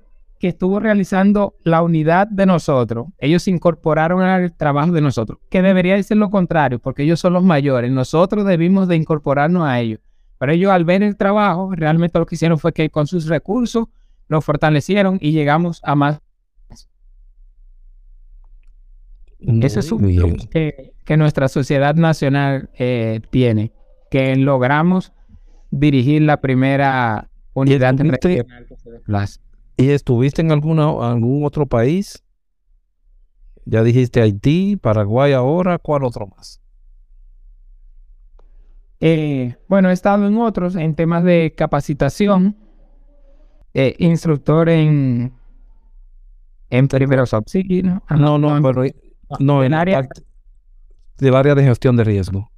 que estuvo realizando la unidad de nosotros, ellos se incorporaron al trabajo de nosotros, que debería ser lo contrario, porque ellos son los mayores, nosotros debimos de incorporarnos a ellos. Pero ellos al ver el trabajo, realmente lo que hicieron fue que con sus recursos nos fortalecieron y llegamos a más. Ese es un que, que nuestra sociedad nacional eh, tiene, que logramos dirigir la primera unidad ¿Y estuviste en alguna, algún otro país? Ya dijiste Haití, Paraguay ahora, ¿cuál otro más? Eh, bueno, he estado en otros, en temas de capacitación, eh, instructor en, en primeros auxilios. No, no, pero no, en, área del área de gestión de riesgo.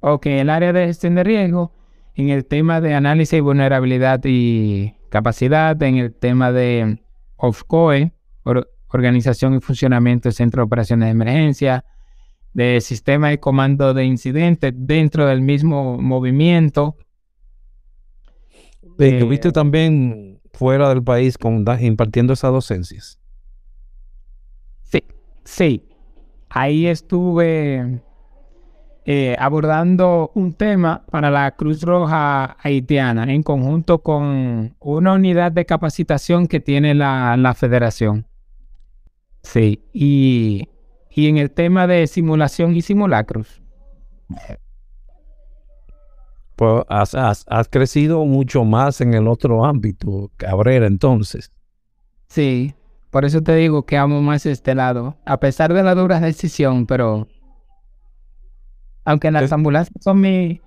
Ok, el área de gestión de riesgo, en el tema de análisis y vulnerabilidad y capacidad, en el tema de OFCOE, Organización y Funcionamiento del Centro de Operaciones de Emergencia, de sistema de comando de incidentes dentro del mismo movimiento. ¿Estuviste eh, también fuera del país con, impartiendo esas docencias? Sí, sí. Ahí estuve eh, abordando un tema para la Cruz Roja Haitiana en conjunto con una unidad de capacitación que tiene la, la federación. Sí, y y en el tema de simulación y simulacros. Pues has, crecido mucho más en el otro ámbito, Cabrera, entonces. Sí, por eso te digo que amo más este lado, a pesar de la dura decisión, pero aunque las ambulancias son mi,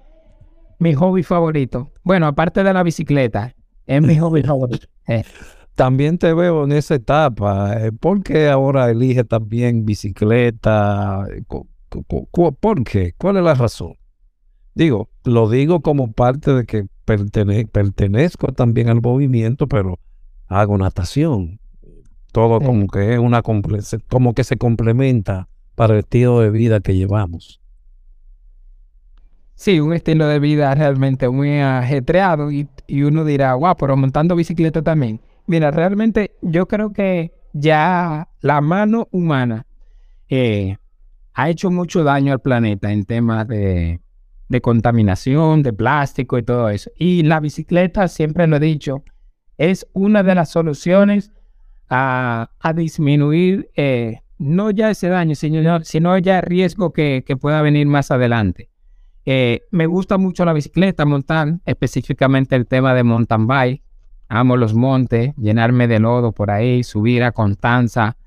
mi hobby favorito. Bueno, aparte de la bicicleta, es mi hobby favorito. Eh también te veo en esa etapa. Eh, ¿Por qué ahora elige también bicicleta? ¿Por qué? ¿Cuál es la razón? Digo, lo digo como parte de que pertenezco también al movimiento, pero hago natación. Todo como que es una como que se complementa para el estilo de vida que llevamos. Sí, un estilo de vida realmente muy ajetreado y, y uno dirá, guau, pero montando bicicleta también. Mira, realmente yo creo que ya la mano humana eh, ha hecho mucho daño al planeta en temas de, contaminación, de plástico y todo eso. Y la bicicleta, siempre lo he dicho, es una de las soluciones a, disminuir eh, no ya ese daño, sino, sino ya el riesgo que, pueda venir más adelante. Eh, me gusta mucho la bicicleta, montar, específicamente el tema de mountain bike. Amo los montes, llenarme de lodo por ahí, subir a Constanza,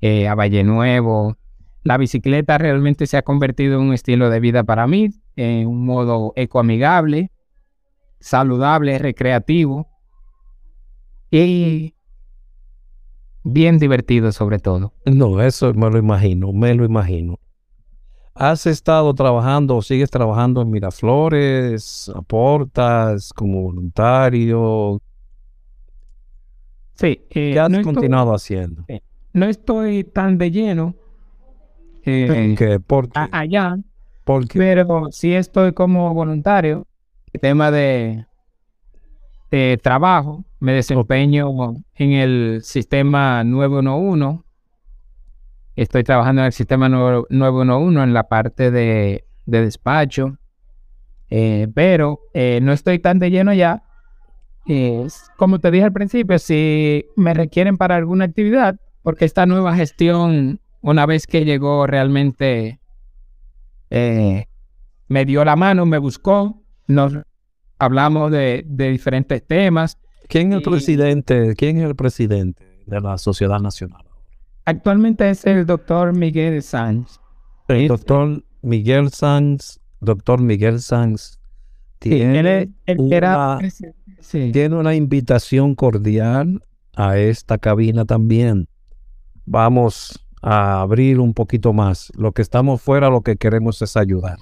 eh, a Valle Nuevo. La bicicleta realmente se ha convertido en un estilo de vida para mí, en un modo ecoamigable, saludable, recreativo. Y bien divertido sobre todo. No, eso me lo imagino, me lo imagino. ¿Has estado trabajando o sigues trabajando en Miraflores? ¿Aportas como voluntario? Sí. ¿Qué has continuado haciendo? No estoy tan de lleno. Eh, ¿Qué? ¿Por qué? allá. ¿Por qué? Pero sí estoy como voluntario. El tema de, de trabajo. Me desempeño en el sistema 911 Estoy trabajando en el sistema 911 en la parte de, despacho, eh, pero eh, no estoy tan de lleno ya. como te dije al principio, si me requieren para alguna actividad, porque esta nueva gestión, una vez que llegó realmente, eh, me dio la mano, me buscó, nos hablamos de, diferentes temas. ¿Quién es el presidente? ¿Quién es el presidente de la Sociedad Nacional? Actualmente es el doctor Miguel Sanz. El doctor Miguel Sanz, doctor Miguel Sanz, tiene, una, tiene una invitación cordial a esta cabina también. Vamos a abrir un poquito más. Lo que estamos fuera, lo que queremos es ayudar.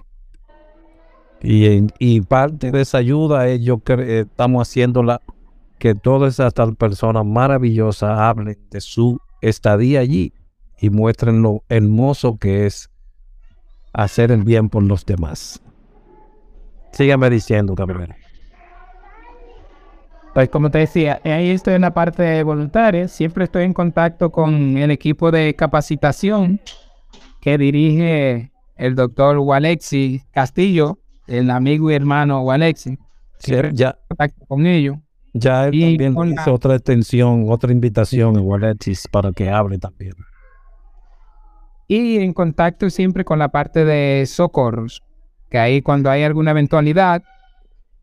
Y, y parte de esa ayuda es yo que estamos haciéndola que todas estas personas maravillosas hablen de su estadía allí y muestren lo hermoso que es hacer el bien por los demás. Sígame diciendo, Gabriel. Pues como te decía, ahí estoy en la parte voluntaria, siempre estoy en contacto con el equipo de capacitación que dirige el doctor Walexi Castillo, el amigo y hermano Walexi. ya, contacto con ellos. Ya él también hizo otra extensión, otra invitación en Walletis para que hable también. Y en contacto siempre con la parte de socorros, que ahí cuando hay alguna eventualidad,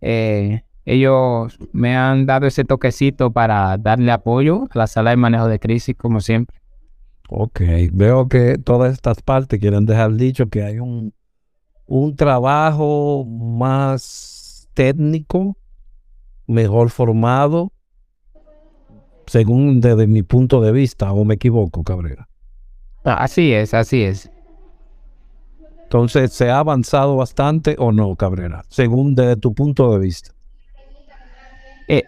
eh, ellos me han dado ese toquecito para darle apoyo a la sala de manejo de crisis, como siempre. Ok, veo que todas estas partes quieren dejar dicho que hay un, un trabajo más técnico mejor formado, según desde mi punto de vista, o me equivoco, Cabrera. Así es, así es. Entonces, ¿se ha avanzado bastante o no, Cabrera? Según desde tu punto de vista. Eh,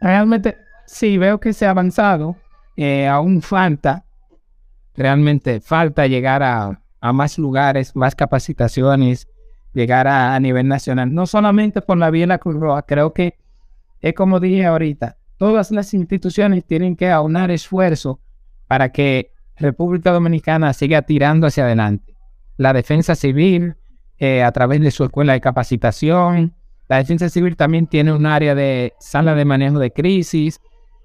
realmente, sí, veo que se ha avanzado. Eh, aún falta, realmente falta llegar a, más lugares, más capacitaciones, llegar a, a, nivel nacional. No solamente por la vía de la Cruz Roja, creo que es como dije ahorita, todas las instituciones tienen que aunar esfuerzo para que República Dominicana siga tirando hacia adelante. La defensa civil, eh, a través de su escuela de capacitación, la defensa civil también tiene un área de sala de manejo de crisis,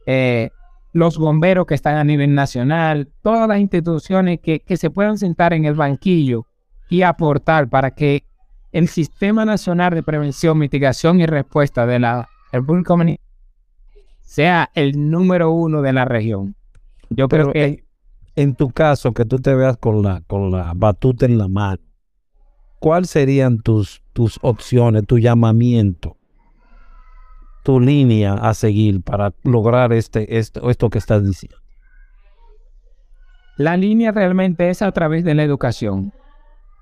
eh, los bomberos que están a nivel nacional, todas las instituciones que, que se puedan sentar en el banquillo y aportar para que el Sistema Nacional de Prevención, Mitigación y Respuesta de la el público sea el número uno de la región. Yo creo que en, tu caso, que tú te veas con la, con la batuta en la mano, ¿cuáles serían tus, tus opciones, tu llamamiento, tu línea a seguir para lograr este, esto, esto que estás diciendo? La línea realmente es a través de la educación,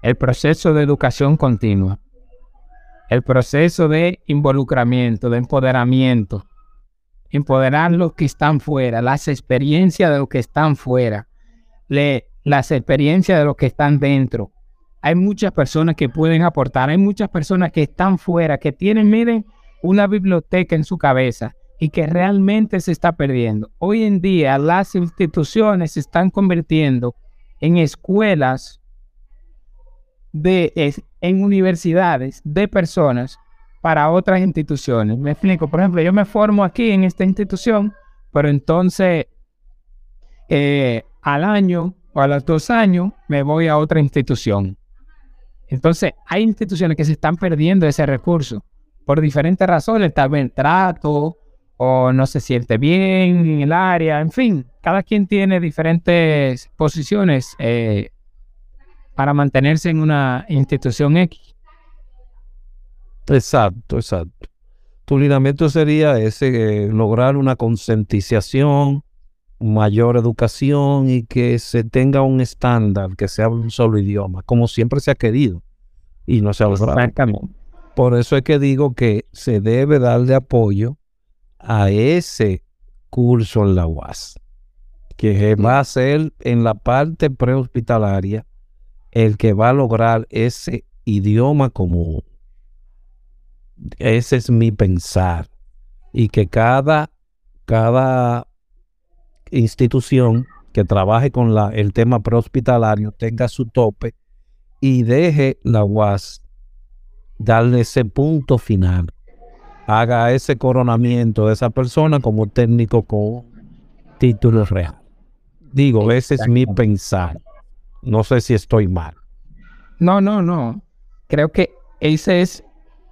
el proceso de educación continua el proceso de involucramiento, de empoderamiento. Empoderar los que están fuera, las experiencias de los que están fuera, las experiencias de los que están dentro. Hay muchas personas que pueden aportar, hay muchas personas que están fuera, que tienen, miren, una biblioteca en su cabeza y que realmente se está perdiendo. Hoy en día las instituciones se están convirtiendo en escuelas de, en universidades de personas para otras instituciones. Me explico, por ejemplo, yo me formo aquí en esta institución, pero entonces eh, al año o a los dos años me voy a otra institución. Entonces hay instituciones que se están perdiendo ese recurso por diferentes razones, tal vez trato o no se siente bien en el área, en fin, cada quien tiene diferentes posiciones eh, para mantenerse en una institución X. Exacto, exacto. Tu lineamiento sería ese, eh, lograr una concientización mayor educación y que se tenga un estándar, que sea un solo idioma, como siempre se ha querido y no se ha logrado. Por eso es que digo que se debe darle apoyo a ese curso en la UAS, que va a ser en la parte prehospitalaria el que va a lograr ese idioma común. Ese es mi pensar. Y que cada, cada institución que trabaje con la, el tema prehospitalario tenga su tope y deje la UAS darle ese punto final. Haga ese coronamiento de esa persona como técnico con título real. Digo, ese es mi pensar. No sé si estoy mal. No, no, no. Creo que ese es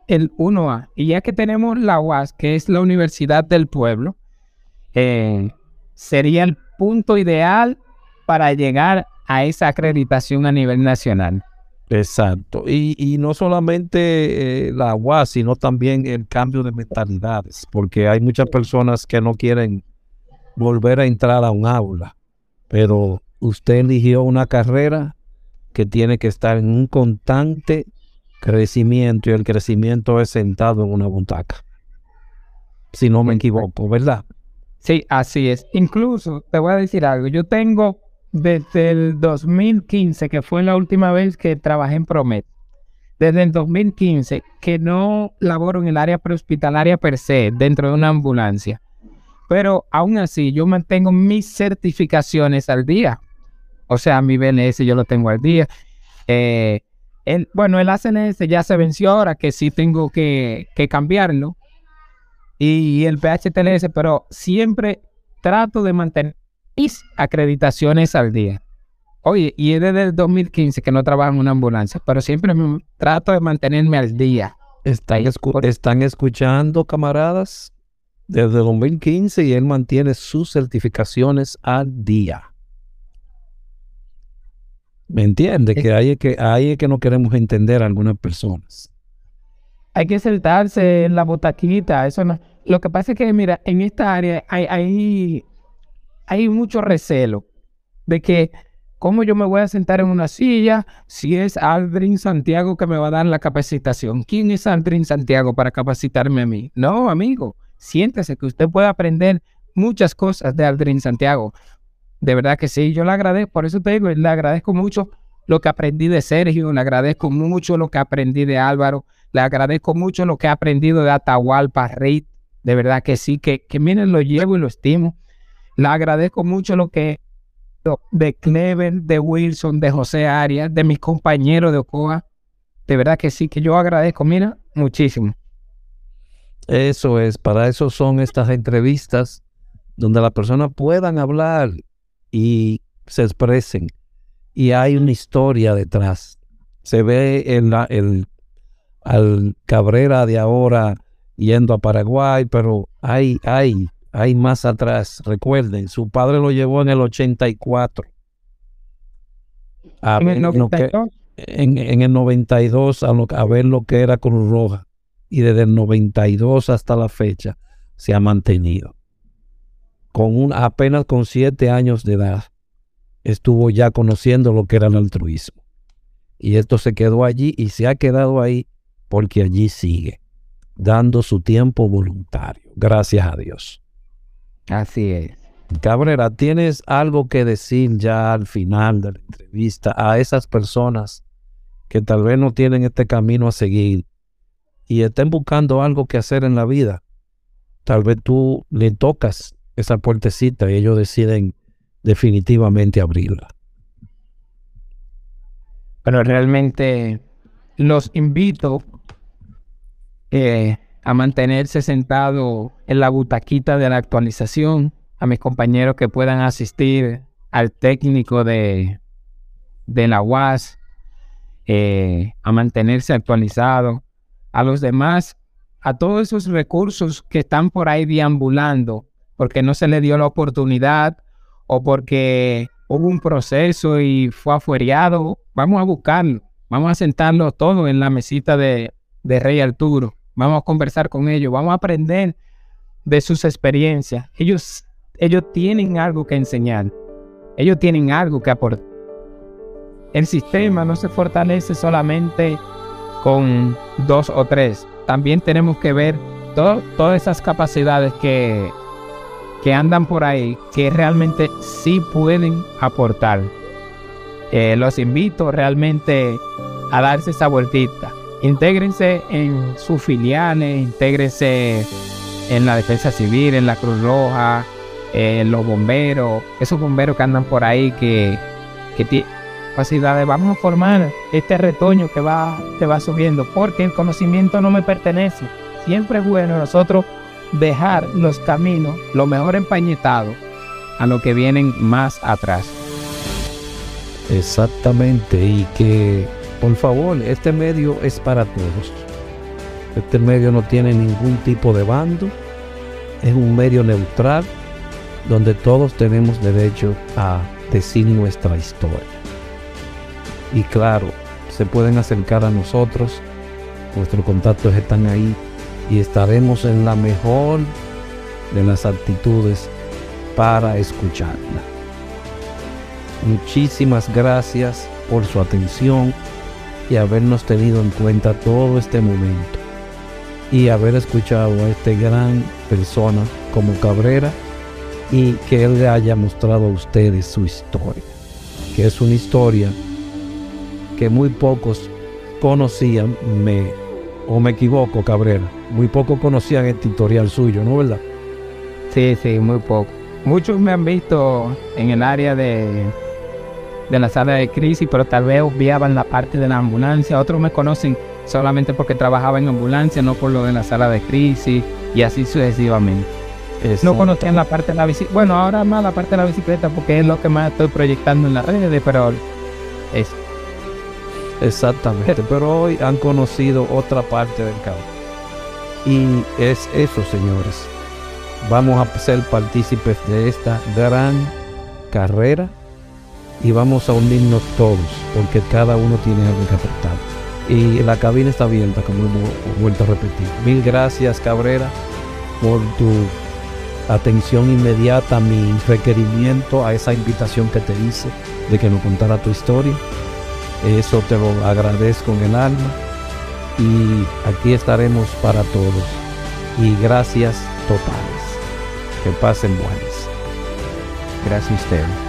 el 1A. Y ya que tenemos la UAS, que es la Universidad del Pueblo, eh, sería el punto ideal para llegar a esa acreditación a nivel nacional. Exacto. Y, no solamente eh, la UAS, sino también el cambio de mentalidades, porque hay muchas personas que no quieren volver a entrar a un aula, pero usted eligió una carrera que tiene que estar en un constante crecimiento y el crecimiento es sentado en una butaca. Si no me equivoco, ¿verdad? Sí, así es. Incluso te voy a decir algo. Yo tengo desde el 2015, que fue la última vez que trabajé en Promet, desde el 2015 que no laboro en el área prehospitalaria per se, dentro de una ambulancia. Pero aún así, yo mantengo mis certificaciones al día. O sea, mi BNS yo lo tengo al día. Eh, el, bueno, el ACNS ya se venció ahora, que sí tengo que, que cambiarlo. Y el PHTLS, pero siempre trato de mantener acreditaciones al día. Oye, y es desde el 2015 que no trabajo en una ambulancia, pero siempre me trato de mantenerme al día. ¿Están, ¿Están escuchando, camaradas? Desde el 2015 y él mantiene sus certificaciones al día. ¿Me entiende? Que ahí es que, ahí que no queremos entender a algunas personas. Hay que sentarse en la botaquita. Eso no. Lo que pasa es que, mira, en esta área hay, hay hay mucho recelo de que cómo yo me voy a sentar en una silla si es Aldrin Santiago que me va a dar la capacitación. ¿Quién es Aldrin Santiago para capacitarme a mí? No, amigo, siéntese que usted puede aprender muchas cosas de Aldrin Santiago. De verdad que sí, yo le agradezco, por eso te digo, le agradezco mucho lo que aprendí de Sergio, le agradezco mucho lo que aprendí de Álvaro, le agradezco mucho lo que he aprendido de Atahualpa Reid, de verdad que sí, que, que miren, lo llevo y lo estimo. Le agradezco mucho lo que de Clever, de Wilson, de José Arias, de mis compañeros de Ocoa. De verdad que sí, que yo agradezco, mira, muchísimo. Eso es, para eso son estas entrevistas donde las personas puedan hablar y se expresen. Y hay una historia detrás. Se ve el, el, al Cabrera de ahora yendo a Paraguay, pero hay, hay hay más atrás. Recuerden, su padre lo llevó en el 84. A ¿En, el 92? en, el 92 a, a ver lo que era Cruz Roja. Y desde el 92 hasta la fecha se ha mantenido. Con un, apenas con siete años de edad estuvo ya conociendo lo que era el altruismo. Y esto se quedó allí y se ha quedado ahí porque allí sigue, dando su tiempo voluntario. Gracias a Dios. Así es. Cabrera, ¿tienes algo que decir ya al final de la entrevista a esas personas que tal vez no tienen este camino a seguir y estén buscando algo que hacer en la vida? Tal vez tú le tocas esa puertecita y ellos deciden definitivamente abrirla. Pero realmente los invito eh, a mantenerse sentado en la butaquita de la actualización, a mis compañeros que puedan asistir al técnico de, de la UAS, eh, a mantenerse actualizado, a los demás, a todos esos recursos que están por ahí deambulando, porque no se le dio la oportunidad o porque hubo un proceso y fue afuereado, vamos a buscarlo, vamos a sentarlo todo en la mesita de, de Rey Arturo Vamos a conversar con ellos, vamos a aprender de sus experiencias. Ellos ellos tienen algo que enseñar, ellos tienen algo que aportar. El sistema no se fortalece solamente con dos o tres, también tenemos que ver todas esas capacidades que, que andan por ahí, que realmente sí pueden aportar. Eh, los invito realmente a darse esa vueltita. Intégrense en sus filiales, intégrense en la defensa civil, en la Cruz Roja, en los bomberos, esos bomberos que andan por ahí que, que tienen capacidades. Vamos a formar este retoño que va, que va subiendo, porque el conocimiento no me pertenece. Siempre es bueno nosotros dejar los caminos, lo mejor empañetado, a lo que vienen más atrás. Exactamente, y que por favor, este medio es para todos. Este medio no tiene ningún tipo de bando, es un medio neutral donde todos tenemos derecho a decir nuestra historia. Y claro, se pueden acercar a nosotros, nuestros contactos están ahí y estaremos en la mejor de las actitudes para escucharla. Muchísimas gracias por su atención y habernos tenido en cuenta todo este momento y haber escuchado a este gran persona como Cabrera y que él le haya mostrado a ustedes su historia, que es una historia que muy pocos conocían, me, o me equivoco Cabrera, muy pocos conocían este historial suyo, ¿no verdad? Sí, sí, muy poco. Muchos me han visto en el área de de la sala de crisis, pero tal vez obviaban la parte de la ambulancia. Otros me conocen solamente porque trabajaba en ambulancia, no por lo de la sala de crisis y así sucesivamente. No conocían la parte de la bicicleta. Bueno, ahora más la parte de la bicicleta porque es lo que más estoy proyectando en las redes, pero es. Exactamente, pero hoy han conocido otra parte del caos. Y es eso, señores. Vamos a ser partícipes de esta gran carrera y vamos a unirnos todos, porque cada uno tiene algo que aportar. Y la cabina está abierta, como hemos vuelto a repetir. Mil gracias, Cabrera, por tu atención inmediata a mi requerimiento, a esa invitación que te hice de que nos contara tu historia. Eso te lo agradezco en el alma. Y aquí estaremos para todos. Y gracias totales. Que pasen buenas. Gracias usted.